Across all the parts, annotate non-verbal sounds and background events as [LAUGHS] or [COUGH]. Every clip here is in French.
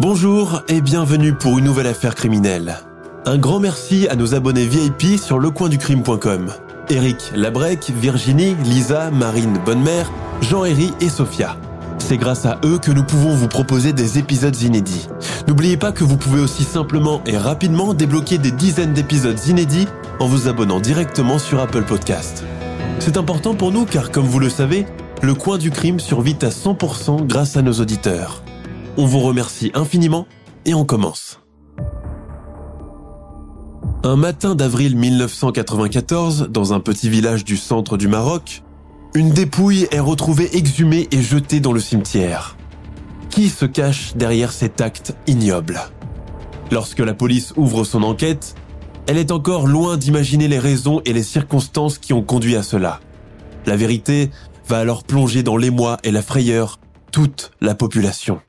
Bonjour et bienvenue pour une nouvelle affaire criminelle. Un grand merci à nos abonnés VIP sur lecoinducrime.com. Eric Labrec, Virginie, Lisa, Marine Bonnemère, Jean-Héry et Sophia. C'est grâce à eux que nous pouvons vous proposer des épisodes inédits. N'oubliez pas que vous pouvez aussi simplement et rapidement débloquer des dizaines d'épisodes inédits en vous abonnant directement sur Apple Podcast. C'est important pour nous car, comme vous le savez, le coin du crime survit à 100% grâce à nos auditeurs. On vous remercie infiniment et on commence. Un matin d'avril 1994, dans un petit village du centre du Maroc, une dépouille est retrouvée exhumée et jetée dans le cimetière. Qui se cache derrière cet acte ignoble? Lorsque la police ouvre son enquête, elle est encore loin d'imaginer les raisons et les circonstances qui ont conduit à cela. La vérité va alors plonger dans l'émoi et la frayeur toute la population.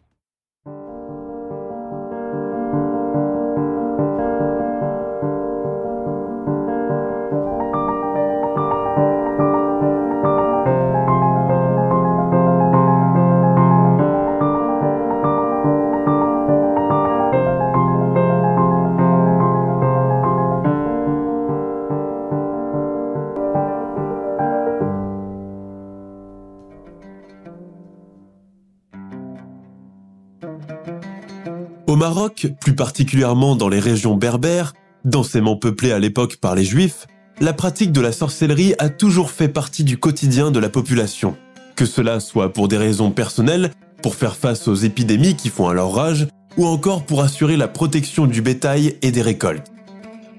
Plus particulièrement dans les régions berbères, densément peuplées à l'époque par les juifs, la pratique de la sorcellerie a toujours fait partie du quotidien de la population. Que cela soit pour des raisons personnelles, pour faire face aux épidémies qui font alors rage, ou encore pour assurer la protection du bétail et des récoltes.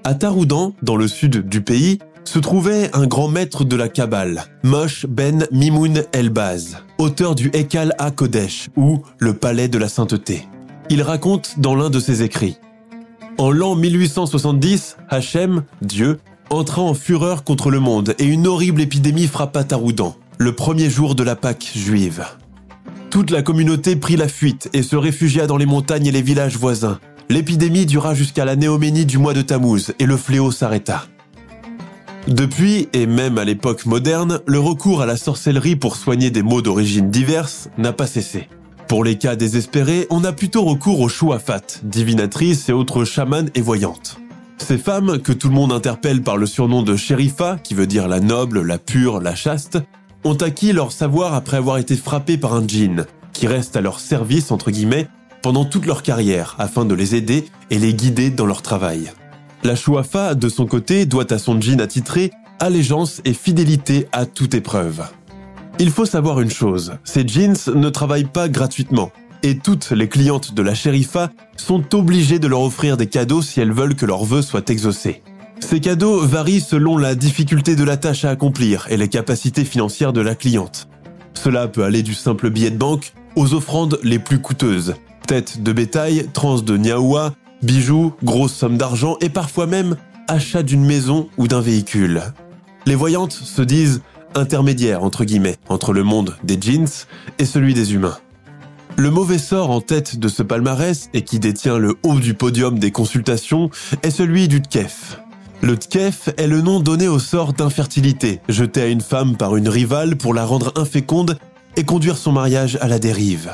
À Taroudan, dans le sud du pays, se trouvait un grand maître de la Kabbale, Mosh Ben Mimoun El-Baz, auteur du Ekal HaKodesh, ou le palais de la sainteté. Il raconte dans l'un de ses écrits. En l'an 1870, Hachem, Dieu, entra en fureur contre le monde et une horrible épidémie frappa Taroudan, le premier jour de la Pâque juive. Toute la communauté prit la fuite et se réfugia dans les montagnes et les villages voisins. L'épidémie dura jusqu'à la néoménie du mois de Tammuz et le fléau s'arrêta. Depuis, et même à l'époque moderne, le recours à la sorcellerie pour soigner des maux d'origine diverses n'a pas cessé. Pour les cas désespérés, on a plutôt recours aux chouafat, divinatrices et autres chamanes et voyantes. Ces femmes, que tout le monde interpelle par le surnom de shérifa, qui veut dire la noble, la pure, la chaste, ont acquis leur savoir après avoir été frappées par un djinn, qui reste à leur service, entre guillemets, pendant toute leur carrière, afin de les aider et les guider dans leur travail. La chouafa, de son côté, doit à son djinn attitré allégeance et fidélité à toute épreuve. Il faut savoir une chose, ces jeans ne travaillent pas gratuitement. Et toutes les clientes de la shérifa sont obligées de leur offrir des cadeaux si elles veulent que leurs vœux soient exaucés. Ces cadeaux varient selon la difficulté de la tâche à accomplir et les capacités financières de la cliente. Cela peut aller du simple billet de banque aux offrandes les plus coûteuses. Tête de bétail, trans de niaoua, bijoux, grosses sommes d'argent et parfois même achat d'une maison ou d'un véhicule. Les voyantes se disent intermédiaire entre guillemets entre le monde des jeans et celui des humains. Le mauvais sort en tête de ce palmarès et qui détient le haut du podium des consultations est celui du tkef. Le tkef est le nom donné au sort d'infertilité, jeté à une femme par une rivale pour la rendre inféconde et conduire son mariage à la dérive.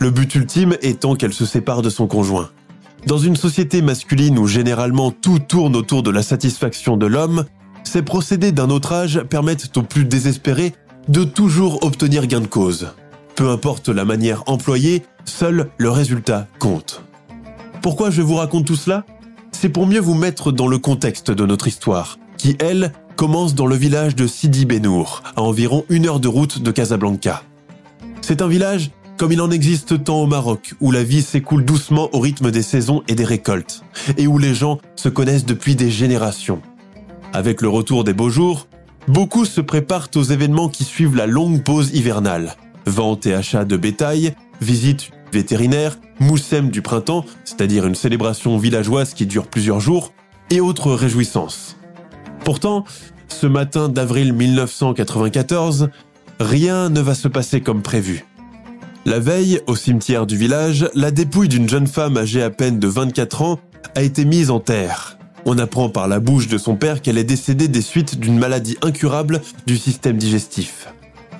Le but ultime étant qu'elle se sépare de son conjoint. Dans une société masculine où généralement tout tourne autour de la satisfaction de l'homme, ces procédés d'un autre âge permettent aux plus désespérés de toujours obtenir gain de cause. Peu importe la manière employée, seul le résultat compte. Pourquoi je vous raconte tout cela? C'est pour mieux vous mettre dans le contexte de notre histoire, qui, elle, commence dans le village de Sidi Benour, à environ une heure de route de Casablanca. C'est un village comme il en existe tant au Maroc, où la vie s'écoule doucement au rythme des saisons et des récoltes, et où les gens se connaissent depuis des générations. Avec le retour des beaux jours, beaucoup se préparent aux événements qui suivent la longue pause hivernale. Vente et achat de bétail, visite vétérinaire, moussem du printemps, c'est-à-dire une célébration villageoise qui dure plusieurs jours, et autres réjouissances. Pourtant, ce matin d'avril 1994, rien ne va se passer comme prévu. La veille, au cimetière du village, la dépouille d'une jeune femme âgée à peine de 24 ans a été mise en terre. On apprend par la bouche de son père qu'elle est décédée des suites d'une maladie incurable du système digestif.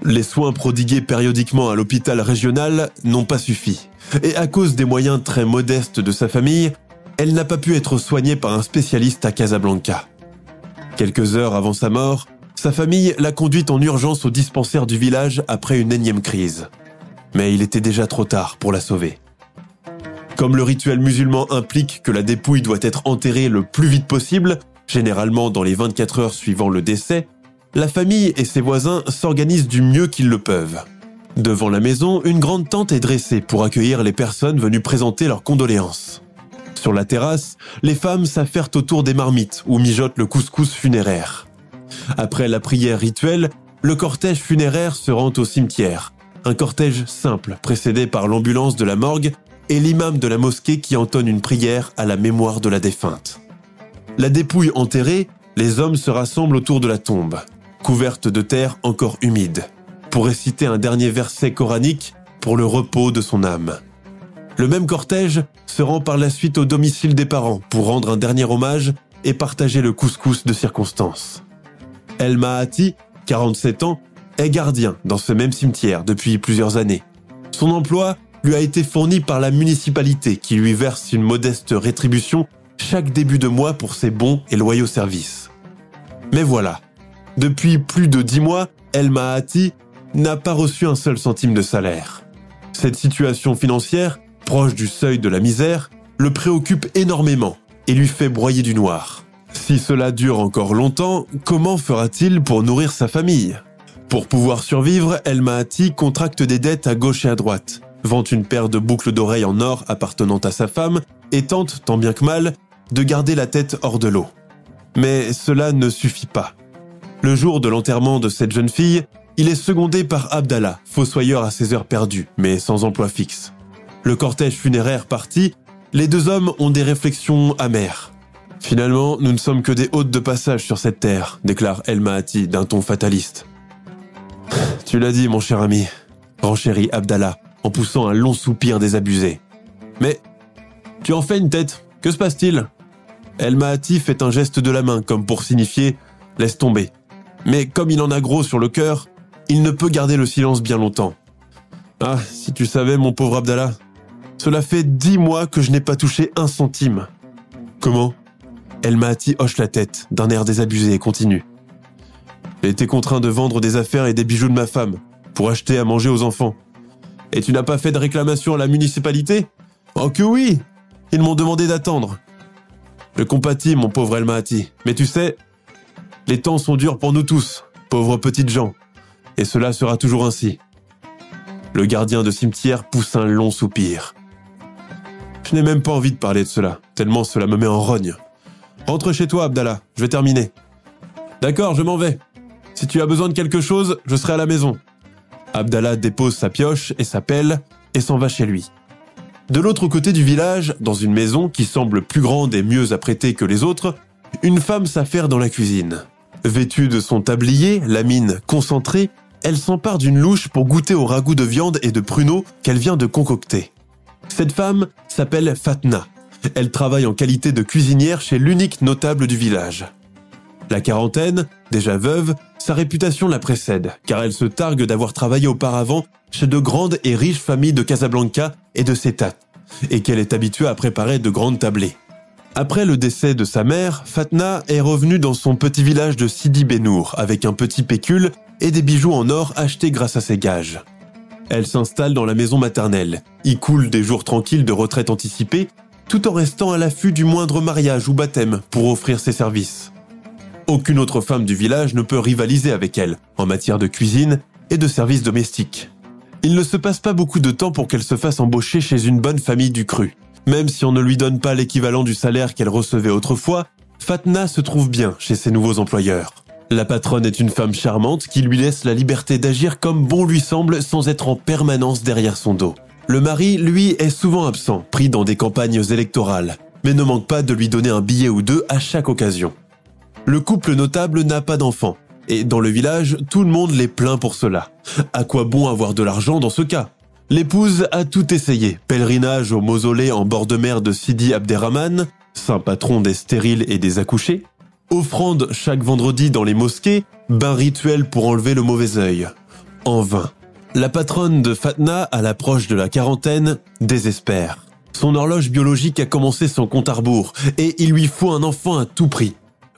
Les soins prodigués périodiquement à l'hôpital régional n'ont pas suffi. Et à cause des moyens très modestes de sa famille, elle n'a pas pu être soignée par un spécialiste à Casablanca. Quelques heures avant sa mort, sa famille l'a conduite en urgence au dispensaire du village après une énième crise. Mais il était déjà trop tard pour la sauver. Comme le rituel musulman implique que la dépouille doit être enterrée le plus vite possible, généralement dans les 24 heures suivant le décès, la famille et ses voisins s'organisent du mieux qu'ils le peuvent. Devant la maison, une grande tente est dressée pour accueillir les personnes venues présenter leurs condoléances. Sur la terrasse, les femmes s'affairent autour des marmites où mijote le couscous funéraire. Après la prière rituelle, le cortège funéraire se rend au cimetière. Un cortège simple, précédé par l'ambulance de la morgue et l'imam de la mosquée qui entonne une prière à la mémoire de la défunte. La dépouille enterrée, les hommes se rassemblent autour de la tombe couverte de terre encore humide, pour réciter un dernier verset coranique pour le repos de son âme. Le même cortège se rend par la suite au domicile des parents pour rendre un dernier hommage et partager le couscous de circonstance. El Mahati, 47 ans, est gardien dans ce même cimetière depuis plusieurs années. Son emploi lui a été fourni par la municipalité qui lui verse une modeste rétribution chaque début de mois pour ses bons et loyaux services. Mais voilà, depuis plus de dix mois, El Mahati n'a pas reçu un seul centime de salaire. Cette situation financière, proche du seuil de la misère, le préoccupe énormément et lui fait broyer du noir. Si cela dure encore longtemps, comment fera-t-il pour nourrir sa famille? Pour pouvoir survivre, El Mahati contracte des dettes à gauche et à droite, vend une paire de boucles d'oreilles en or appartenant à sa femme et tente, tant bien que mal, de garder la tête hors de l'eau. Mais cela ne suffit pas. Le jour de l'enterrement de cette jeune fille, il est secondé par Abdallah, fossoyeur à ses heures perdues, mais sans emploi fixe. Le cortège funéraire parti, les deux hommes ont des réflexions amères. Finalement, nous ne sommes que des hôtes de passage sur cette terre, déclare El Mahati d'un ton fataliste. Tu l'as dit, mon cher ami, renchérit Abdallah en poussant un long soupir désabusé. Mais tu en fais une tête, que se passe-t-il? El Mahati fait un geste de la main comme pour signifier Laisse tomber. Mais comme il en a gros sur le cœur, il ne peut garder le silence bien longtemps. Ah, si tu savais, mon pauvre Abdallah, cela fait dix mois que je n'ai pas touché un centime. Comment? El Mahati hoche la tête, d'un air désabusé et continue. J'ai été contraint de vendre des affaires et des bijoux de ma femme, pour acheter à manger aux enfants. Et tu n'as pas fait de réclamation à la municipalité Oh que oui Ils m'ont demandé d'attendre. Je compatis, mon pauvre El Mahati, mais tu sais, les temps sont durs pour nous tous, pauvres petites gens, et cela sera toujours ainsi. Le gardien de cimetière pousse un long soupir. Je n'ai même pas envie de parler de cela, tellement cela me met en rogne. Rentre chez toi, Abdallah, je vais terminer. D'accord, je m'en vais. Si tu as besoin de quelque chose, je serai à la maison. Abdallah dépose sa pioche et sa pelle et s'en va chez lui. De l'autre côté du village, dans une maison qui semble plus grande et mieux apprêtée que les autres, une femme s'affaire dans la cuisine. Vêtue de son tablier, la mine concentrée, elle s'empare d'une louche pour goûter au ragoût de viande et de pruneaux qu'elle vient de concocter. Cette femme s'appelle Fatna. Elle travaille en qualité de cuisinière chez l'unique notable du village. La quarantaine, déjà veuve, sa réputation la précède, car elle se targue d'avoir travaillé auparavant chez de grandes et riches familles de Casablanca et de Setat, et qu'elle est habituée à préparer de grandes tablées. Après le décès de sa mère, Fatna est revenue dans son petit village de Sidi Benour avec un petit pécule et des bijoux en or achetés grâce à ses gages. Elle s'installe dans la maison maternelle, y coule des jours tranquilles de retraite anticipée, tout en restant à l'affût du moindre mariage ou baptême pour offrir ses services. Aucune autre femme du village ne peut rivaliser avec elle en matière de cuisine et de services domestiques. Il ne se passe pas beaucoup de temps pour qu'elle se fasse embaucher chez une bonne famille du cru, même si on ne lui donne pas l'équivalent du salaire qu'elle recevait autrefois, Fatna se trouve bien chez ses nouveaux employeurs. La patronne est une femme charmante qui lui laisse la liberté d'agir comme bon lui semble sans être en permanence derrière son dos. Le mari, lui, est souvent absent, pris dans des campagnes électorales, mais ne manque pas de lui donner un billet ou deux à chaque occasion. Le couple notable n'a pas d'enfants, et dans le village, tout le monde les plaint pour cela. À quoi bon avoir de l'argent dans ce cas? L'épouse a tout essayé. Pèlerinage au mausolée en bord de mer de Sidi Abderrahman, saint patron des stériles et des accouchés, offrande chaque vendredi dans les mosquées, bain rituel pour enlever le mauvais œil. En vain. La patronne de Fatna, à l'approche de la quarantaine, désespère. Son horloge biologique a commencé son compte à rebours et il lui faut un enfant à tout prix.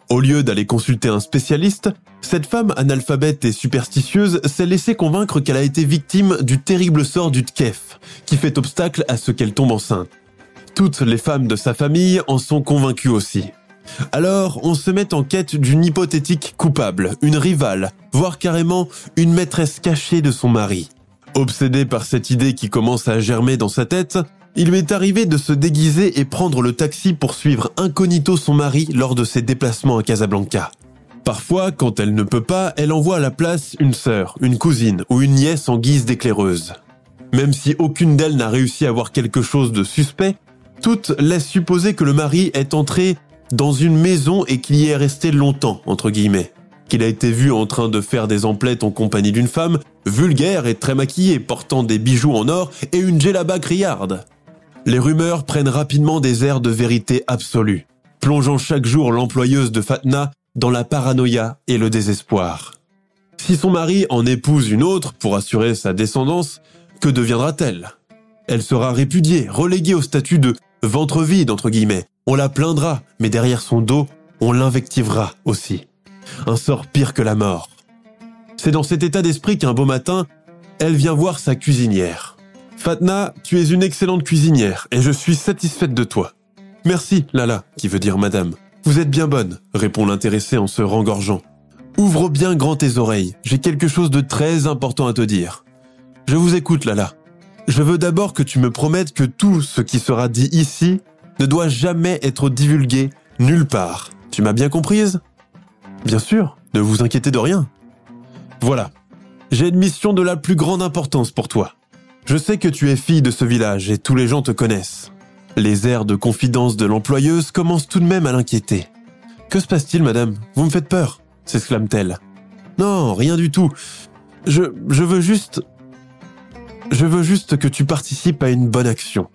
Au lieu d'aller consulter un spécialiste, cette femme analphabète et superstitieuse s'est laissée convaincre qu'elle a été victime du terrible sort du tkef, qui fait obstacle à ce qu'elle tombe enceinte. Toutes les femmes de sa famille en sont convaincues aussi. Alors, on se met en quête d'une hypothétique coupable, une rivale, voire carrément une maîtresse cachée de son mari. Obsédé par cette idée qui commence à germer dans sa tête, il lui est arrivé de se déguiser et prendre le taxi pour suivre incognito son mari lors de ses déplacements à Casablanca. Parfois, quand elle ne peut pas, elle envoie à la place une sœur, une cousine ou une nièce en guise d'éclaireuse. Même si aucune d'elles n'a réussi à voir quelque chose de suspect, toutes laissent supposer que le mari est entré dans une maison et qu'il y est resté longtemps, entre guillemets. Qu'il a été vu en train de faire des emplettes en compagnie d'une femme, vulgaire et très maquillée, portant des bijoux en or et une djellaba criarde. Les rumeurs prennent rapidement des airs de vérité absolue, plongeant chaque jour l'employeuse de Fatna dans la paranoïa et le désespoir. Si son mari en épouse une autre pour assurer sa descendance, que deviendra-t-elle? Elle sera répudiée, reléguée au statut de ventre vide, entre guillemets, on la plaindra, mais derrière son dos, on l'invectivera aussi. Un sort pire que la mort. C'est dans cet état d'esprit qu'un beau matin, elle vient voir sa cuisinière. Fatna, tu es une excellente cuisinière et je suis satisfaite de toi. Merci, Lala, qui veut dire madame. Vous êtes bien bonne, répond l'intéressé en se rengorgeant. Ouvre bien grand tes oreilles, j'ai quelque chose de très important à te dire. Je vous écoute, Lala. Je veux d'abord que tu me promettes que tout ce qui sera dit ici ne doit jamais être divulgué nulle part. Tu m'as bien comprise? Bien sûr, ne vous inquiétez de rien. Voilà, j'ai une mission de la plus grande importance pour toi. Je sais que tu es fille de ce village et tous les gens te connaissent. Les airs de confidence de l'employeuse commencent tout de même à l'inquiéter. Que se passe-t-il, madame? Vous me faites peur s'exclame-t-elle. Non, rien du tout. Je, je veux juste... Je veux juste que tu participes à une bonne action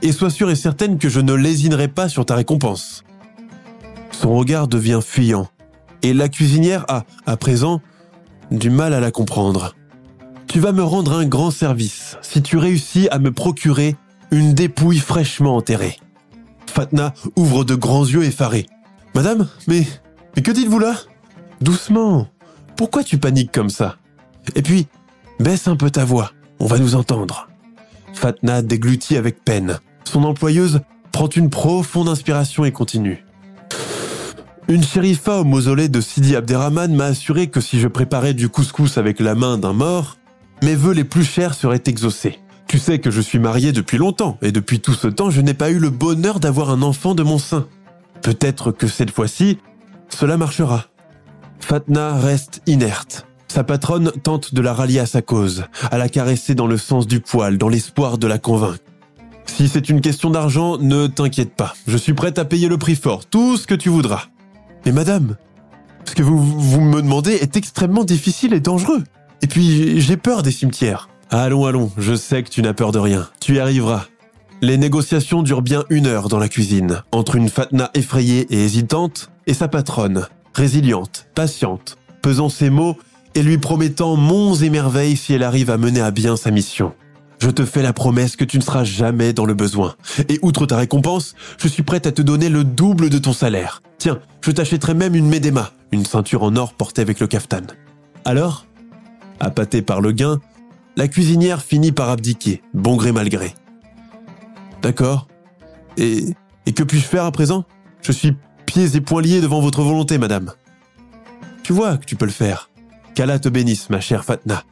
et sois sûre et certaine que je ne lésinerai pas sur ta récompense. Son regard devient fuyant, et la cuisinière a, à présent, du mal à la comprendre. Tu vas me rendre un grand service si tu réussis à me procurer une dépouille fraîchement enterrée. Fatna ouvre de grands yeux effarés. Madame, mais, mais que dites-vous là? Doucement. Pourquoi tu paniques comme ça? Et puis, baisse un peu ta voix, on va nous entendre. Fatna déglutit avec peine. Son employeuse prend une profonde inspiration et continue. Une shérifa au mausolée de Sidi Abderrahman m'a assuré que si je préparais du couscous avec la main d'un mort, mes vœux les plus chers seraient exaucés. Tu sais que je suis marié depuis longtemps, et depuis tout ce temps, je n'ai pas eu le bonheur d'avoir un enfant de mon sein. Peut-être que cette fois-ci, cela marchera. Fatna reste inerte. Sa patronne tente de la rallier à sa cause, à la caresser dans le sens du poil, dans l'espoir de la convaincre. Si c'est une question d'argent, ne t'inquiète pas. Je suis prête à payer le prix fort, tout ce que tu voudras. Mais madame, ce que vous, vous me demandez est extrêmement difficile et dangereux. Et puis, j'ai peur des cimetières. Allons, allons, je sais que tu n'as peur de rien. Tu y arriveras. Les négociations durent bien une heure dans la cuisine, entre une Fatna effrayée et hésitante et sa patronne, résiliente, patiente, pesant ses mots et lui promettant monts et merveilles si elle arrive à mener à bien sa mission. Je te fais la promesse que tu ne seras jamais dans le besoin. Et outre ta récompense, je suis prête à te donner le double de ton salaire. Tiens, je t'achèterai même une médéma, une ceinture en or portée avec le kaftan. Alors, appâtée par le gain, la cuisinière finit par abdiquer, bon gré mal gré. D'accord? Et, et que puis-je faire à présent? Je suis pieds et poings liés devant votre volonté, madame. Tu vois que tu peux le faire. Qu'Allah te bénisse, ma chère Fatna.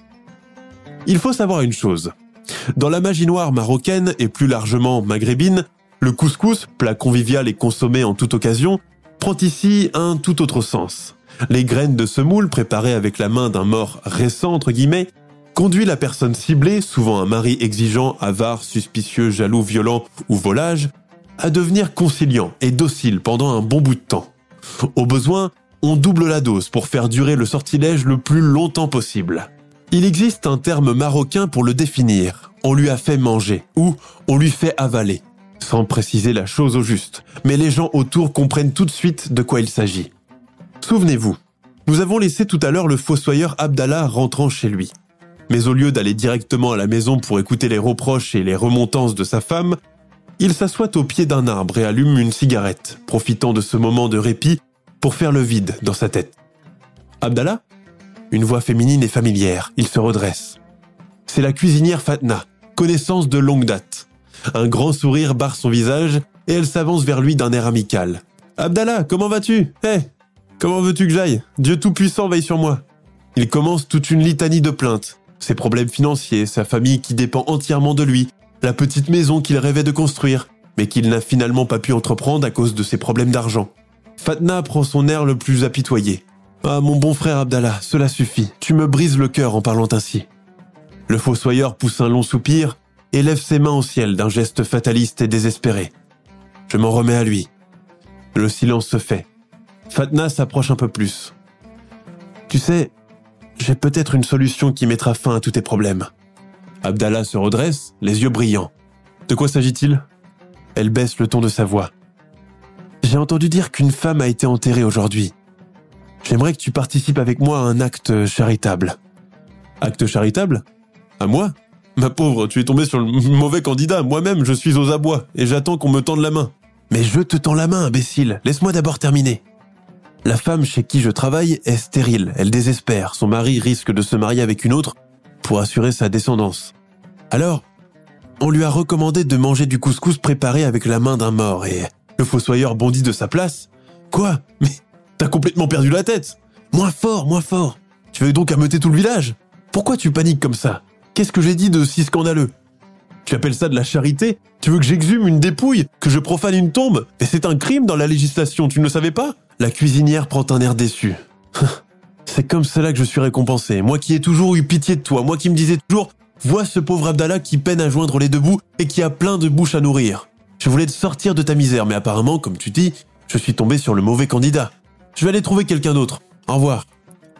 Il faut savoir une chose. Dans la magie noire marocaine et plus largement maghrébine, le couscous, plat convivial et consommé en toute occasion, prend ici un tout autre sens. Les graines de semoule préparées avec la main d'un mort récent, entre guillemets, conduit la personne ciblée, souvent un mari exigeant, avare, suspicieux, jaloux, violent ou volage, à devenir conciliant et docile pendant un bon bout de temps. Au besoin, on double la dose pour faire durer le sortilège le plus longtemps possible. Il existe un terme marocain pour le définir. On lui a fait manger ou on lui fait avaler, sans préciser la chose au juste, mais les gens autour comprennent tout de suite de quoi il s'agit. Souvenez-vous, nous avons laissé tout à l'heure le fossoyeur Abdallah rentrant chez lui. Mais au lieu d'aller directement à la maison pour écouter les reproches et les remontances de sa femme, il s'assoit au pied d'un arbre et allume une cigarette, profitant de ce moment de répit pour faire le vide dans sa tête. Abdallah Une voix féminine et familière, il se redresse. C'est la cuisinière Fatna, connaissance de longue date. Un grand sourire barre son visage et elle s'avance vers lui d'un air amical. Abdallah, comment vas-tu? Hé Comment veux-tu que j'aille Dieu Tout-Puissant veille sur moi. Il commence toute une litanie de plaintes. Ses problèmes financiers, sa famille qui dépend entièrement de lui, la petite maison qu'il rêvait de construire, mais qu'il n'a finalement pas pu entreprendre à cause de ses problèmes d'argent. Fatna prend son air le plus apitoyé. Ah mon bon frère Abdallah, cela suffit, tu me brises le cœur en parlant ainsi. Le fossoyeur pousse un long soupir et lève ses mains au ciel d'un geste fataliste et désespéré. Je m'en remets à lui. Le silence se fait. Fatna s'approche un peu plus. Tu sais, j'ai peut-être une solution qui mettra fin à tous tes problèmes. Abdallah se redresse, les yeux brillants. De quoi s'agit-il? Elle baisse le ton de sa voix. J'ai entendu dire qu'une femme a été enterrée aujourd'hui. J'aimerais que tu participes avec moi à un acte charitable. Acte charitable? À moi? Ma pauvre, tu es tombé sur le mauvais candidat. Moi-même, je suis aux abois et j'attends qu'on me tende la main. Mais je te tends la main, imbécile. Laisse-moi d'abord terminer. La femme chez qui je travaille est stérile, elle désespère, son mari risque de se marier avec une autre pour assurer sa descendance. Alors, on lui a recommandé de manger du couscous préparé avec la main d'un mort. Et le fossoyeur bondit de sa place. Quoi? Mais t'as complètement perdu la tête. Moins fort, moins fort. Tu veux donc ameuter tout le village? Pourquoi tu paniques comme ça? Qu'est-ce que j'ai dit de si scandaleux? Tu appelles ça de la charité? Tu veux que j'exhume une dépouille? Que je profane une tombe? Et c'est un crime dans la législation, tu ne le savais pas? La cuisinière prend un air déçu. [LAUGHS] C'est comme cela que je suis récompensé. Moi qui ai toujours eu pitié de toi, moi qui me disais toujours Vois ce pauvre Abdallah qui peine à joindre les deux bouts et qui a plein de bouches à nourrir. Je voulais te sortir de ta misère, mais apparemment, comme tu dis, je suis tombé sur le mauvais candidat. Je vais aller trouver quelqu'un d'autre. Au revoir.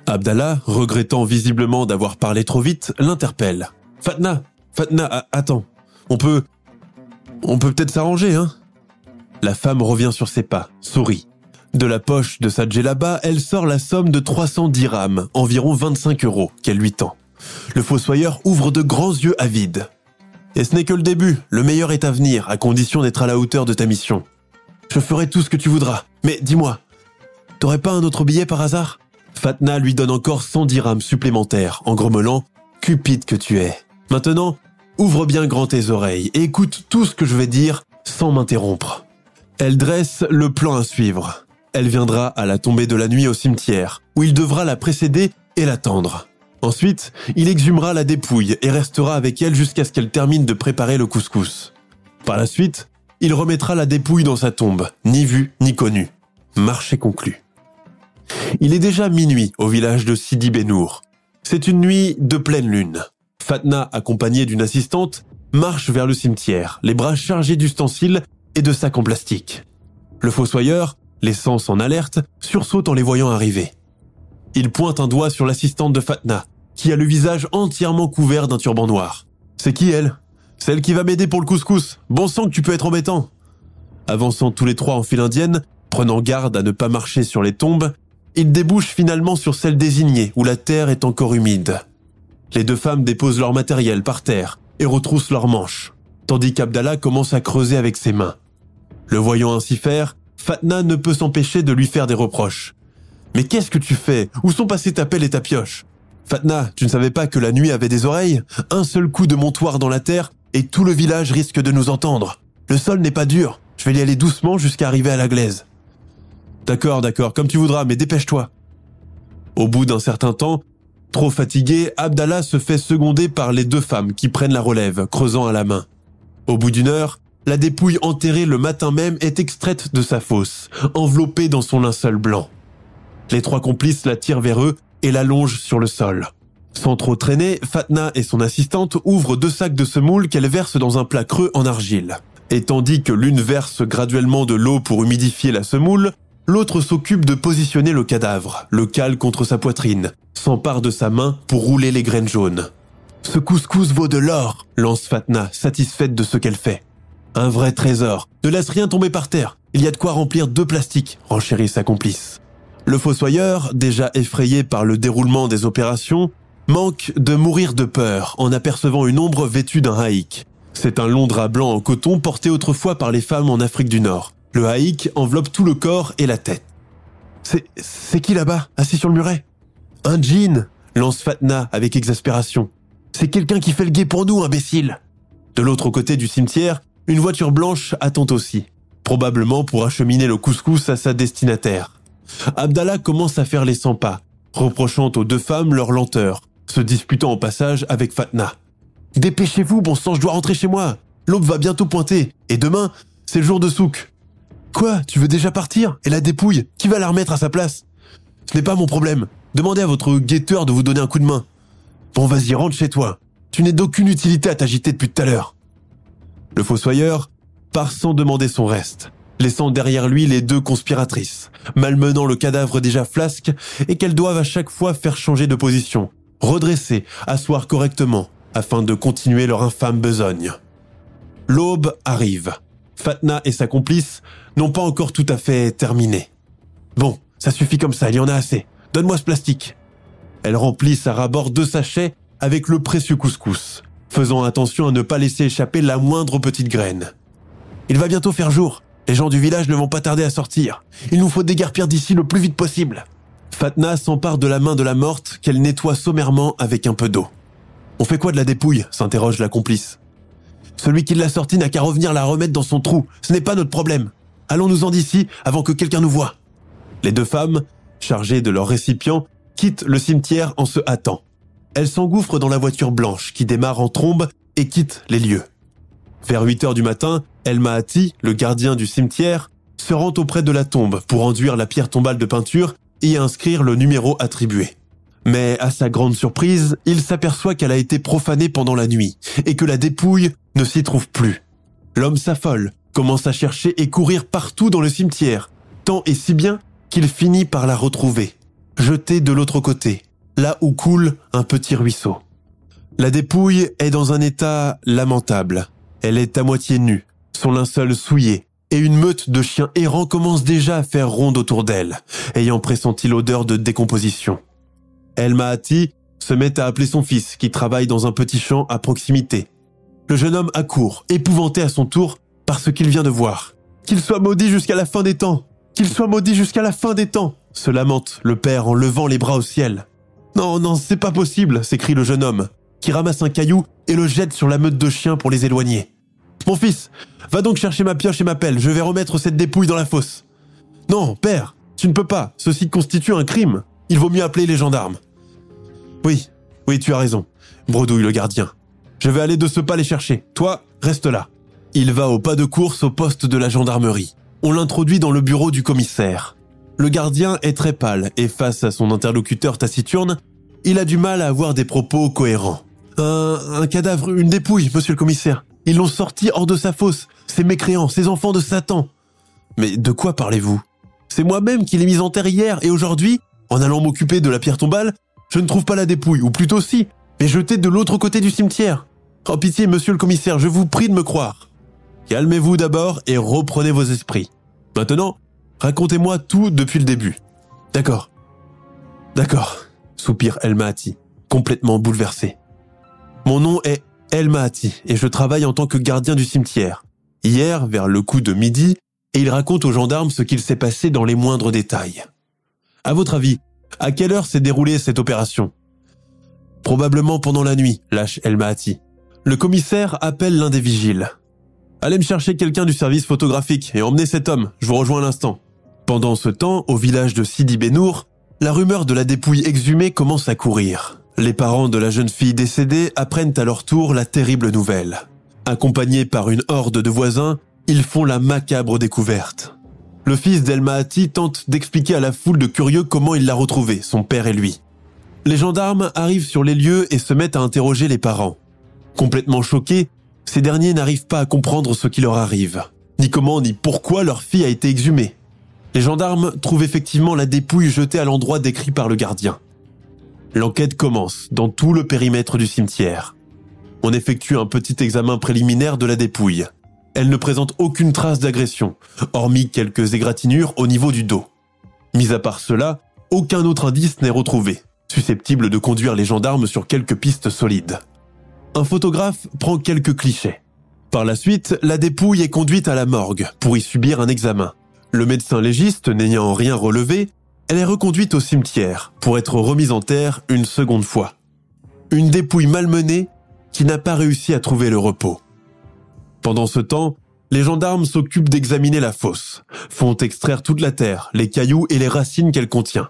Abdallah, regrettant visiblement d'avoir parlé trop vite, l'interpelle. Fatna, Fatna, attends. On peut... On peut peut-être s'arranger, hein? La femme revient sur ses pas, sourit. De la poche de sa djellaba, elle sort la somme de 300 dirhams, environ 25 euros, qu'elle lui tend. Le fossoyeur ouvre de grands yeux avides. Et ce n'est que le début, le meilleur est à venir, à condition d'être à la hauteur de ta mission. Je ferai tout ce que tu voudras, mais dis-moi, t'aurais pas un autre billet par hasard? Fatna lui donne encore 100 dirhams supplémentaires, en grommelant « Cupide que tu es !» Maintenant, ouvre bien grand tes oreilles et écoute tout ce que je vais dire sans m'interrompre. Elle dresse le plan à suivre. Elle viendra à la tombée de la nuit au cimetière, où il devra la précéder et l'attendre. Ensuite, il exhumera la dépouille et restera avec elle jusqu'à ce qu'elle termine de préparer le couscous. Par la suite, il remettra la dépouille dans sa tombe, ni vue ni connue. Marché conclu. Il est déjà minuit au village de Sidi Benour. C'est une nuit de pleine lune. Fatna, accompagnée d'une assistante, marche vers le cimetière, les bras chargés d'ustensiles et de sacs en plastique. Le fossoyeur, les sens en alerte, sursaute en les voyant arriver. Il pointe un doigt sur l'assistante de Fatna, qui a le visage entièrement couvert d'un turban noir. C'est qui elle? Celle qui va m'aider pour le couscous. Bon sang que tu peux être embêtant. Avançant tous les trois en file indienne, prenant garde à ne pas marcher sur les tombes, ils débouchent finalement sur celle désignée où la terre est encore humide. Les deux femmes déposent leur matériel par terre et retroussent leurs manches, tandis qu'Abdallah commence à creuser avec ses mains. Le voyant ainsi faire, Fatna ne peut s'empêcher de lui faire des reproches. Mais qu'est-ce que tu fais? Où sont passés ta pelle et ta pioche? Fatna, tu ne savais pas que la nuit avait des oreilles? Un seul coup de montoir dans la terre et tout le village risque de nous entendre. Le sol n'est pas dur, je vais y aller doucement jusqu'à arriver à la glaise. D'accord, d'accord, comme tu voudras, mais dépêche-toi. Au bout d'un certain temps, trop fatigué, Abdallah se fait seconder par les deux femmes qui prennent la relève, creusant à la main. Au bout d'une heure, la dépouille enterrée le matin même est extraite de sa fosse, enveloppée dans son linceul blanc. Les trois complices la tirent vers eux et la longent sur le sol. Sans trop traîner, Fatna et son assistante ouvrent deux sacs de semoule qu'elles versent dans un plat creux en argile. Et tandis que l'une verse graduellement de l'eau pour humidifier la semoule, l'autre s'occupe de positionner le cadavre, le cale contre sa poitrine, s'empare de sa main pour rouler les graines jaunes. Ce couscous vaut de l'or, lance Fatna, satisfaite de ce qu'elle fait. Un vrai trésor. Ne laisse rien tomber par terre. Il y a de quoi remplir deux plastiques, renchérit sa complice. Le fossoyeur, déjà effrayé par le déroulement des opérations, manque de mourir de peur en apercevant une ombre vêtue d'un haïk. C'est un long drap blanc en coton porté autrefois par les femmes en Afrique du Nord. Le haïk enveloppe tout le corps et la tête. C'est, qui là-bas, assis sur le muret? Un djinn, lance Fatna avec exaspération. C'est quelqu'un qui fait le guet pour nous, imbécile. De l'autre côté du cimetière, une voiture blanche attend aussi, probablement pour acheminer le couscous à sa destinataire. Abdallah commence à faire les 100 pas, reprochant aux deux femmes leur lenteur, se disputant au passage avec Fatna. Dépêchez-vous, bon sang, je dois rentrer chez moi. L'aube va bientôt pointer, et demain, c'est le jour de souk. Quoi, tu veux déjà partir? Et la dépouille, qui va la remettre à sa place? Ce n'est pas mon problème. Demandez à votre guetteur de vous donner un coup de main. Bon, vas-y, rentre chez toi. Tu n'es d'aucune utilité à t'agiter depuis tout à l'heure. Le fossoyeur part sans demander son reste, laissant derrière lui les deux conspiratrices, malmenant le cadavre déjà flasque et qu'elles doivent à chaque fois faire changer de position, redresser, asseoir correctement, afin de continuer leur infâme besogne. L'aube arrive. Fatna et sa complice n'ont pas encore tout à fait terminé. Bon, ça suffit comme ça, il y en a assez. Donne-moi ce plastique. Elle remplit sa rabord deux sachets avec le précieux couscous, faisant attention à ne pas laisser échapper la moindre petite graine. Il va bientôt faire jour. Les gens du village ne vont pas tarder à sortir. Il nous faut déguerpir d'ici le plus vite possible. Fatna s'empare de la main de la morte qu'elle nettoie sommairement avec un peu d'eau. On fait quoi de la dépouille s'interroge la complice. Celui qui l'a sortie n'a qu'à revenir la remettre dans son trou. Ce n'est pas notre problème. Allons-nous-en d'ici avant que quelqu'un nous voie. Les deux femmes, chargées de leur récipient, quittent le cimetière en se hâtant. Elles s'engouffrent dans la voiture blanche qui démarre en trombe et quitte les lieux. Vers 8 heures du matin, El Mahati, le gardien du cimetière, se rend auprès de la tombe pour enduire la pierre tombale de peinture et inscrire le numéro attribué. Mais à sa grande surprise, il s'aperçoit qu'elle a été profanée pendant la nuit et que la dépouille ne s'y trouve plus. L'homme s'affole, commence à chercher et courir partout dans le cimetière, tant et si bien qu'il finit par la retrouver, jetée de l'autre côté, là où coule un petit ruisseau. La dépouille est dans un état lamentable. Elle est à moitié nue, son linceul souillé, et une meute de chiens errants commence déjà à faire ronde autour d'elle, ayant pressenti l'odeur de décomposition. El Mahati se met à appeler son fils, qui travaille dans un petit champ à proximité. Le jeune homme accourt, épouvanté à son tour par ce qu'il vient de voir. Qu'il soit maudit jusqu'à la fin des temps. Qu'il soit maudit jusqu'à la fin des temps, se lamente le père en levant les bras au ciel. Non, non, c'est pas possible, s'écrie le jeune homme, qui ramasse un caillou et le jette sur la meute de chiens pour les éloigner. Mon fils, va donc chercher ma pioche et ma pelle, je vais remettre cette dépouille dans la fosse. Non, père, tu ne peux pas, ceci constitue un crime. Il vaut mieux appeler les gendarmes. Oui, oui, tu as raison, bredouille le gardien. Je vais aller de ce pas les chercher. Toi, reste là. Il va au pas de course au poste de la gendarmerie. On l'introduit dans le bureau du commissaire. Le gardien est très pâle et face à son interlocuteur taciturne, il a du mal à avoir des propos cohérents. Un, cadavre, une dépouille, monsieur le commissaire. Ils l'ont sorti hors de sa fosse. Ces mécréants, ces enfants de Satan. Mais de quoi parlez-vous? C'est moi-même qui l'ai mise en terre hier et aujourd'hui, en allant m'occuper de la pierre tombale, je ne trouve pas la dépouille, ou plutôt si, mais jetée de l'autre côté du cimetière. Oh pitié, monsieur le commissaire, je vous prie de me croire. Calmez-vous d'abord et reprenez vos esprits. Maintenant, racontez-moi tout depuis le début. D'accord. D'accord, soupire El Mahati, complètement bouleversé. Mon nom est El Mahati et je travaille en tant que gardien du cimetière. Hier, vers le coup de midi, et il raconte aux gendarmes ce qu'il s'est passé dans les moindres détails. À votre avis, à quelle heure s'est déroulée cette opération? Probablement pendant la nuit, lâche El Mahati. Le commissaire appelle l'un des vigiles. Allez me chercher quelqu'un du service photographique et emmenez cet homme, je vous rejoins à l'instant. Pendant ce temps, au village de Sidi Benour, la rumeur de la dépouille exhumée commence à courir. Les parents de la jeune fille décédée apprennent à leur tour la terrible nouvelle. Accompagnés par une horde de voisins, ils font la macabre découverte. Le fils d'Elmahati tente d'expliquer à la foule de curieux comment il l'a retrouvé, son père et lui. Les gendarmes arrivent sur les lieux et se mettent à interroger les parents. Complètement choqués, ces derniers n'arrivent pas à comprendre ce qui leur arrive, ni comment ni pourquoi leur fille a été exhumée. Les gendarmes trouvent effectivement la dépouille jetée à l'endroit décrit par le gardien. L'enquête commence dans tout le périmètre du cimetière. On effectue un petit examen préliminaire de la dépouille. Elle ne présente aucune trace d'agression, hormis quelques égratignures au niveau du dos. Mis à part cela, aucun autre indice n'est retrouvé, susceptible de conduire les gendarmes sur quelques pistes solides. Un photographe prend quelques clichés. Par la suite, la dépouille est conduite à la morgue pour y subir un examen. Le médecin légiste n'ayant rien relevé, elle est reconduite au cimetière pour être remise en terre une seconde fois. Une dépouille malmenée qui n'a pas réussi à trouver le repos. Pendant ce temps, les gendarmes s'occupent d'examiner la fosse, font extraire toute la terre, les cailloux et les racines qu'elle contient.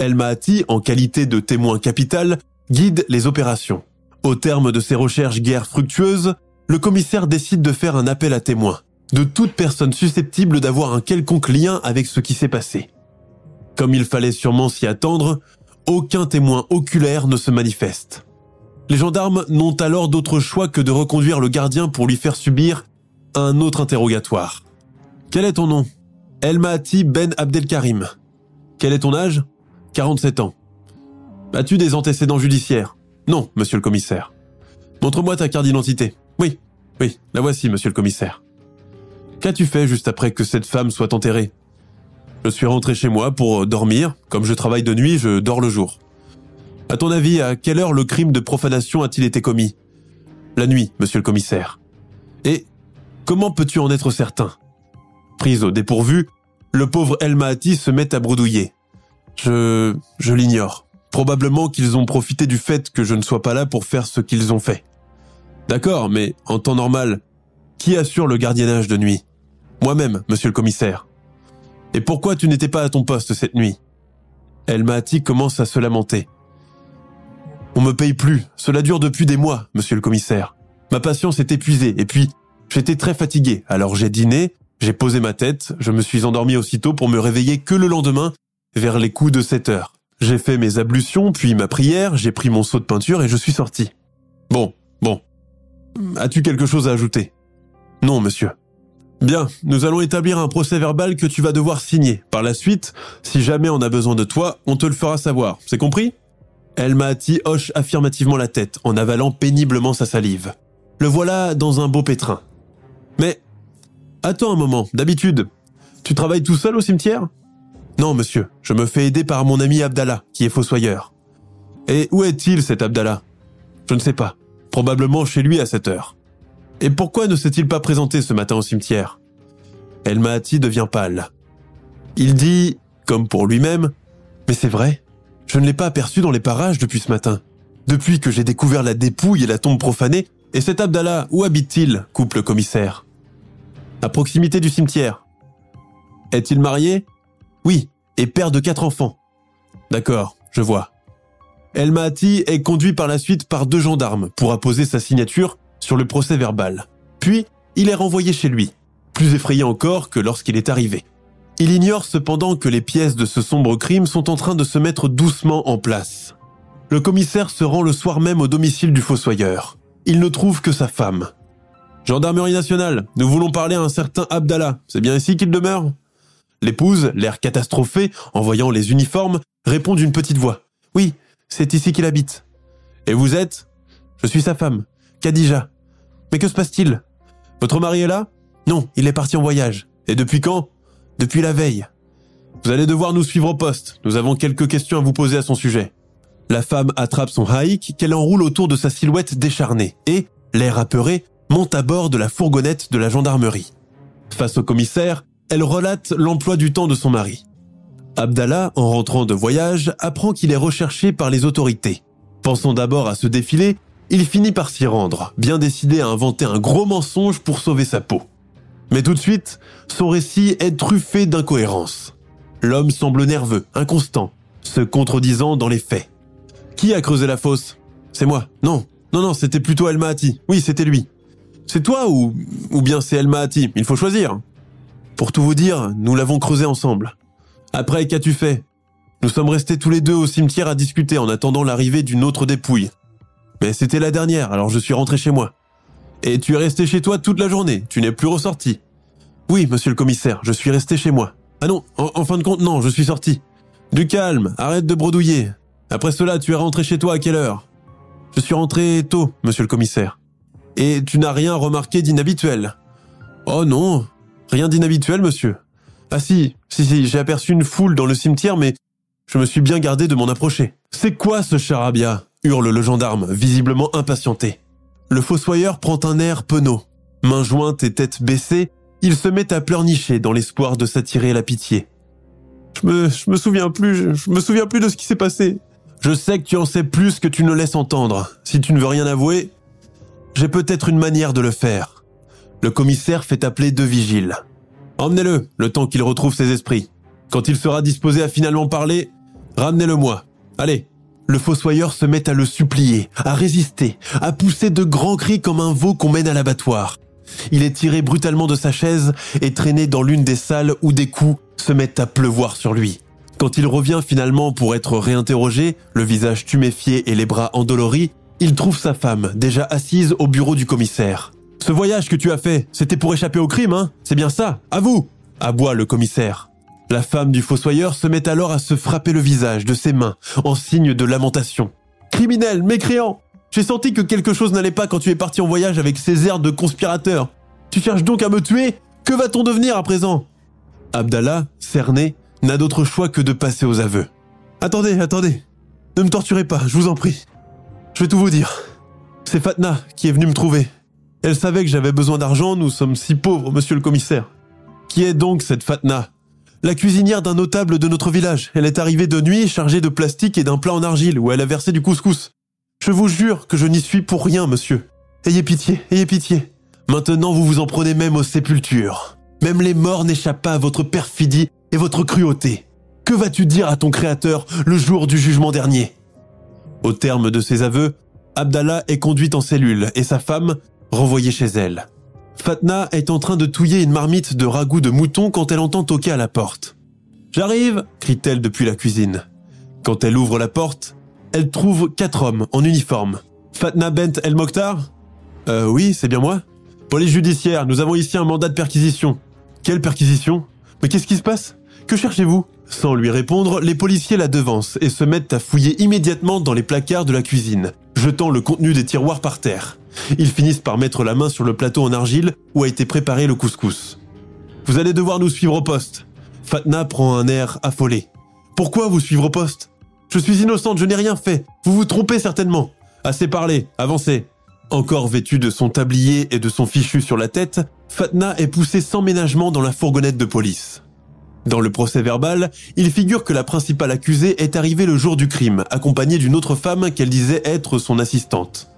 El Mahati, en qualité de témoin capital, guide les opérations. Au terme de ces recherches guère fructueuses, le commissaire décide de faire un appel à témoins, de toute personne susceptible d'avoir un quelconque lien avec ce qui s'est passé. Comme il fallait sûrement s'y attendre, aucun témoin oculaire ne se manifeste. Les gendarmes n'ont alors d'autre choix que de reconduire le gardien pour lui faire subir un autre interrogatoire. Quel est ton nom? El Mahati Ben Abdelkarim. Quel est ton âge? 47 ans. As-tu des antécédents judiciaires? Non, monsieur le commissaire. Montre-moi ta carte d'identité. Oui, oui, la voici, monsieur le commissaire. Qu'as-tu fait juste après que cette femme soit enterrée? Je suis rentré chez moi pour dormir. Comme je travaille de nuit, je dors le jour. À ton avis, à quelle heure le crime de profanation a-t-il été commis? La nuit, monsieur le commissaire. Et comment peux-tu en être certain? Prise au dépourvu, le pauvre El Mahati se met à bredouiller. Je... je l'ignore. Probablement qu'ils ont profité du fait que je ne sois pas là pour faire ce qu'ils ont fait. D'accord, mais en temps normal, qui assure le gardiennage de nuit? Moi-même, monsieur le commissaire. Et pourquoi tu n'étais pas à ton poste cette nuit? El Mahati commence à se lamenter. On me paye plus. Cela dure depuis des mois, monsieur le commissaire. Ma patience est épuisée et puis j'étais très fatigué. Alors j'ai dîné, j'ai posé ma tête, je me suis endormi aussitôt pour me réveiller que le lendemain, vers les coups de 7 heures. J'ai fait mes ablutions, puis ma prière, j'ai pris mon seau de peinture et je suis sorti. Bon, bon. As-tu quelque chose à ajouter? Non, monsieur. Bien, nous allons établir un procès verbal que tu vas devoir signer. Par la suite, si jamais on a besoin de toi, on te le fera savoir. C'est compris? El Mahati hoche affirmativement la tête en avalant péniblement sa salive. Le voilà dans un beau pétrin. Mais, attends un moment, d'habitude, tu travailles tout seul au cimetière? Non, monsieur, je me fais aider par mon ami Abdallah, qui est fossoyeur. Et où est-il cet Abdallah? Je ne sais pas. Probablement chez lui à cette heure. Et pourquoi ne s'est-il pas présenté ce matin au cimetière? El Mahati devient pâle. Il dit, comme pour lui-même, mais c'est vrai, je ne l'ai pas aperçu dans les parages depuis ce matin. Depuis que j'ai découvert la dépouille et la tombe profanée, et cet Abdallah, où habite-t-il coupe le commissaire? À proximité du cimetière. Est-il marié? Oui, et père de quatre enfants. D'accord, je vois. El Mahati est conduit par la suite par deux gendarmes pour apposer sa signature sur le procès verbal. Puis, il est renvoyé chez lui, plus effrayé encore que lorsqu'il est arrivé. Il ignore cependant que les pièces de ce sombre crime sont en train de se mettre doucement en place. Le commissaire se rend le soir même au domicile du fossoyeur. Il ne trouve que sa femme. Gendarmerie nationale, nous voulons parler à un certain Abdallah. C'est bien ici qu'il demeure? L'épouse, l'air catastrophé, en voyant les uniformes, répond d'une petite voix. Oui, c'est ici qu'il habite. Et vous êtes? Je suis sa femme, Khadija. Mais que se passe-t-il? Votre mari est là? Non, il est parti en voyage. Et depuis quand? Depuis la veille. Vous allez devoir nous suivre au poste. Nous avons quelques questions à vous poser à son sujet. La femme attrape son haïk qu'elle enroule autour de sa silhouette décharnée et, l'air apeuré, monte à bord de la fourgonnette de la gendarmerie. Face au commissaire, elle relate l'emploi du temps de son mari. Abdallah, en rentrant de voyage, apprend qu'il est recherché par les autorités. Pensant d'abord à se défiler, il finit par s'y rendre, bien décidé à inventer un gros mensonge pour sauver sa peau. Mais tout de suite, son récit est truffé d'incohérences. L'homme semble nerveux, inconstant, se contredisant dans les faits. Qui a creusé la fosse? C'est moi. Non, non, non, c'était plutôt El Mahati. Oui, c'était lui. C'est toi ou, ou bien c'est El Mahati Il faut choisir. Pour tout vous dire, nous l'avons creusé ensemble. Après, qu'as-tu fait? Nous sommes restés tous les deux au cimetière à discuter en attendant l'arrivée d'une autre dépouille. Mais c'était la dernière, alors je suis rentré chez moi. Et tu es resté chez toi toute la journée, tu n'es plus ressorti. Oui, monsieur le commissaire, je suis resté chez moi. Ah non, en, fin de compte, non, je suis sorti. Du calme, arrête de bredouiller. Après cela, tu es rentré chez toi à quelle heure? Je suis rentré tôt, monsieur le commissaire. Et tu n'as rien remarqué d'inhabituel? Oh non, rien d'inhabituel, monsieur. Ah si, si, si, j'ai aperçu une foule dans le cimetière, mais je me suis bien gardé de m'en approcher. C'est quoi ce charabia? Hurle le gendarme, visiblement impatienté. Le fossoyeur prend un air penaud. Main jointe et tête baissée, il se met à pleurnicher dans l'espoir de s'attirer la pitié. Je me, je me souviens plus, je, me souviens plus de ce qui s'est passé. Je sais que tu en sais plus que tu ne laisses entendre. Si tu ne veux rien avouer, j'ai peut-être une manière de le faire. Le commissaire fait appeler deux vigiles. Emmenez-le, le temps qu'il retrouve ses esprits. Quand il sera disposé à finalement parler, ramenez-le moi. Allez. Le fossoyeur se met à le supplier, à résister, à pousser de grands cris comme un veau qu'on mène à l'abattoir. Il est tiré brutalement de sa chaise et traîné dans l'une des salles où des coups se mettent à pleuvoir sur lui. Quand il revient finalement pour être réinterrogé, le visage tuméfié et les bras endoloris, il trouve sa femme, déjà assise au bureau du commissaire. Ce voyage que tu as fait, c'était pour échapper au crime, hein? C'est bien ça À vous aboie le commissaire. La femme du fossoyeur se met alors à se frapper le visage de ses mains, en signe de lamentation. Criminel, mécréant J'ai senti que quelque chose n'allait pas quand tu es parti en voyage avec ces airs de conspirateur. Tu cherches donc à me tuer? Que va-t-on devenir à présent? Abdallah, cerné, n'a d'autre choix que de passer aux aveux. Attendez, attendez. Ne me torturez pas, je vous en prie. Je vais tout vous dire. C'est Fatna qui est venue me trouver. Elle savait que j'avais besoin d'argent, nous sommes si pauvres, monsieur le commissaire. Qui est donc cette Fatna? La cuisinière d'un notable de notre village. Elle est arrivée de nuit chargée de plastique et d'un plat en argile où elle a versé du couscous. Je vous jure que je n'y suis pour rien, monsieur. Ayez pitié, ayez pitié. Maintenant vous vous en prenez même aux sépultures. Même les morts n'échappent pas à votre perfidie et votre cruauté. Que vas-tu dire à ton Créateur le jour du jugement dernier? Au terme de ses aveux, Abdallah est conduite en cellule et sa femme renvoyée chez elle. Fatna est en train de touiller une marmite de ragoût de mouton quand elle entend toquer à la porte. J'arrive crie-t-elle depuis la cuisine. Quand elle ouvre la porte, elle trouve quatre hommes en uniforme. Fatna Bent El Mokhtar Euh oui, c'est bien moi. Police judiciaire, nous avons ici un mandat de perquisition. Quelle perquisition? Mais qu'est-ce qui se passe? Que cherchez-vous? Sans lui répondre, les policiers la devancent et se mettent à fouiller immédiatement dans les placards de la cuisine, jetant le contenu des tiroirs par terre. Ils finissent par mettre la main sur le plateau en argile où a été préparé le couscous. Vous allez devoir nous suivre au poste. Fatna prend un air affolé. Pourquoi vous suivre au poste? Je suis innocente, je n'ai rien fait. Vous vous trompez certainement. Assez parlé, avancez. Encore vêtue de son tablier et de son fichu sur la tête, Fatna est poussée sans ménagement dans la fourgonnette de police. Dans le procès verbal, il figure que la principale accusée est arrivée le jour du crime, accompagnée d'une autre femme qu'elle disait être son assistante.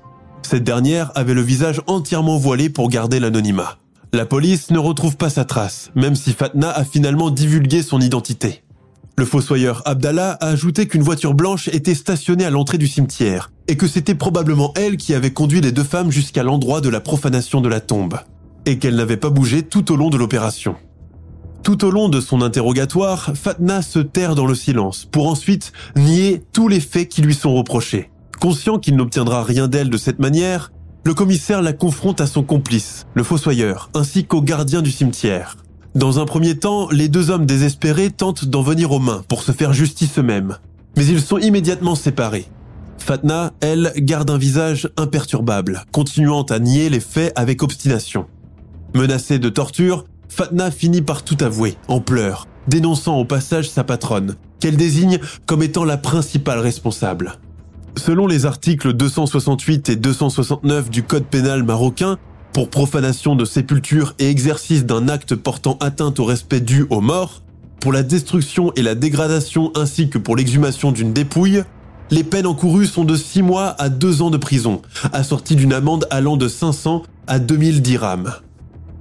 Cette dernière avait le visage entièrement voilé pour garder l'anonymat. La police ne retrouve pas sa trace, même si Fatna a finalement divulgué son identité. Le fossoyeur Abdallah a ajouté qu'une voiture blanche était stationnée à l'entrée du cimetière et que c'était probablement elle qui avait conduit les deux femmes jusqu'à l'endroit de la profanation de la tombe et qu'elle n'avait pas bougé tout au long de l'opération. Tout au long de son interrogatoire, Fatna se terre dans le silence pour ensuite nier tous les faits qui lui sont reprochés. Conscient qu'il n'obtiendra rien d'elle de cette manière, le commissaire la confronte à son complice, le fossoyeur, ainsi qu'au gardien du cimetière. Dans un premier temps, les deux hommes désespérés tentent d'en venir aux mains pour se faire justice eux-mêmes. Mais ils sont immédiatement séparés. Fatna, elle, garde un visage imperturbable, continuant à nier les faits avec obstination. Menacée de torture, Fatna finit par tout avouer, en pleurs, dénonçant au passage sa patronne, qu'elle désigne comme étant la principale responsable. Selon les articles 268 et 269 du Code pénal marocain, pour profanation de sépulture et exercice d'un acte portant atteinte au respect dû aux morts, pour la destruction et la dégradation ainsi que pour l'exhumation d'une dépouille, les peines encourues sont de 6 mois à 2 ans de prison, assorties d'une amende allant de 500 à 2000 dirhams.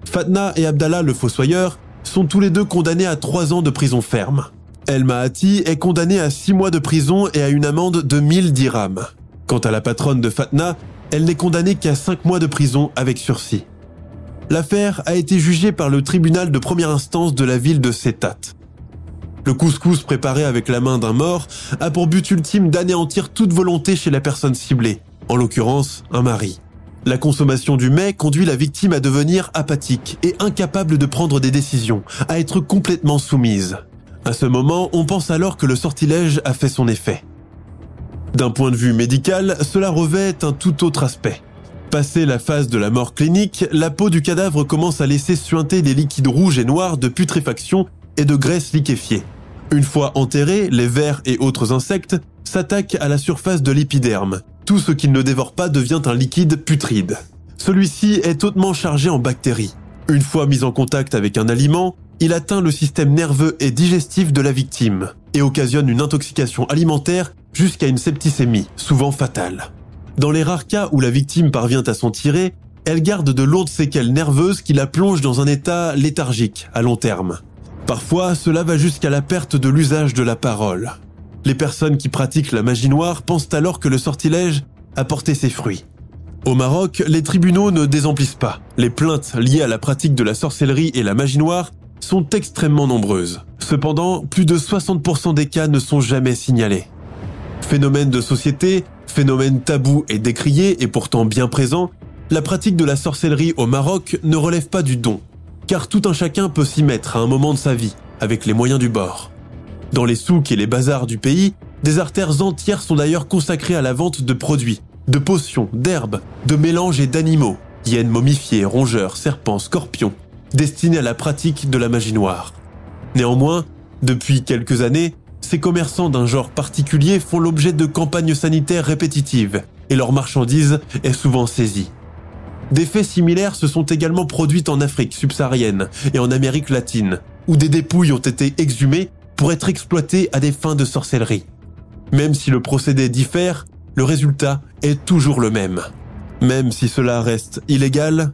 Fatna et Abdallah le fossoyeur sont tous les deux condamnés à 3 ans de prison ferme. El Mahati est condamné à 6 mois de prison et à une amende de 1000 dirhams. Quant à la patronne de Fatna, elle n'est condamnée qu'à 5 mois de prison avec sursis. L'affaire a été jugée par le tribunal de première instance de la ville de Setat. Le couscous préparé avec la main d'un mort a pour but ultime d'anéantir toute volonté chez la personne ciblée, en l'occurrence un mari. La consommation du mets conduit la victime à devenir apathique et incapable de prendre des décisions, à être complètement soumise. À ce moment, on pense alors que le sortilège a fait son effet. D'un point de vue médical, cela revêt un tout autre aspect. Passé la phase de la mort clinique, la peau du cadavre commence à laisser suinter des liquides rouges et noirs de putréfaction et de graisse liquéfiée. Une fois enterrés, les vers et autres insectes s'attaquent à la surface de l'épiderme. Tout ce qu'ils ne dévorent pas devient un liquide putride. Celui-ci est hautement chargé en bactéries. Une fois mis en contact avec un aliment, il atteint le système nerveux et digestif de la victime et occasionne une intoxication alimentaire jusqu'à une septicémie, souvent fatale. Dans les rares cas où la victime parvient à s'en tirer, elle garde de lourdes séquelles nerveuses qui la plongent dans un état léthargique à long terme. Parfois, cela va jusqu'à la perte de l'usage de la parole. Les personnes qui pratiquent la magie noire pensent alors que le sortilège a porté ses fruits. Au Maroc, les tribunaux ne désemplissent pas. Les plaintes liées à la pratique de la sorcellerie et la magie noire sont extrêmement nombreuses. Cependant, plus de 60% des cas ne sont jamais signalés. Phénomène de société, phénomène tabou et décrié et pourtant bien présent, la pratique de la sorcellerie au Maroc ne relève pas du don, car tout un chacun peut s'y mettre à un moment de sa vie, avec les moyens du bord. Dans les souks et les bazars du pays, des artères entières sont d'ailleurs consacrées à la vente de produits, de potions, d'herbes, de mélanges et d'animaux, hyènes momifiées, rongeurs, serpents, scorpions, destinés à la pratique de la magie noire. Néanmoins, depuis quelques années, ces commerçants d'un genre particulier font l'objet de campagnes sanitaires répétitives et leur marchandise est souvent saisie. Des faits similaires se sont également produits en Afrique subsaharienne et en Amérique latine, où des dépouilles ont été exhumées pour être exploitées à des fins de sorcellerie. Même si le procédé diffère, le résultat est toujours le même. Même si cela reste illégal,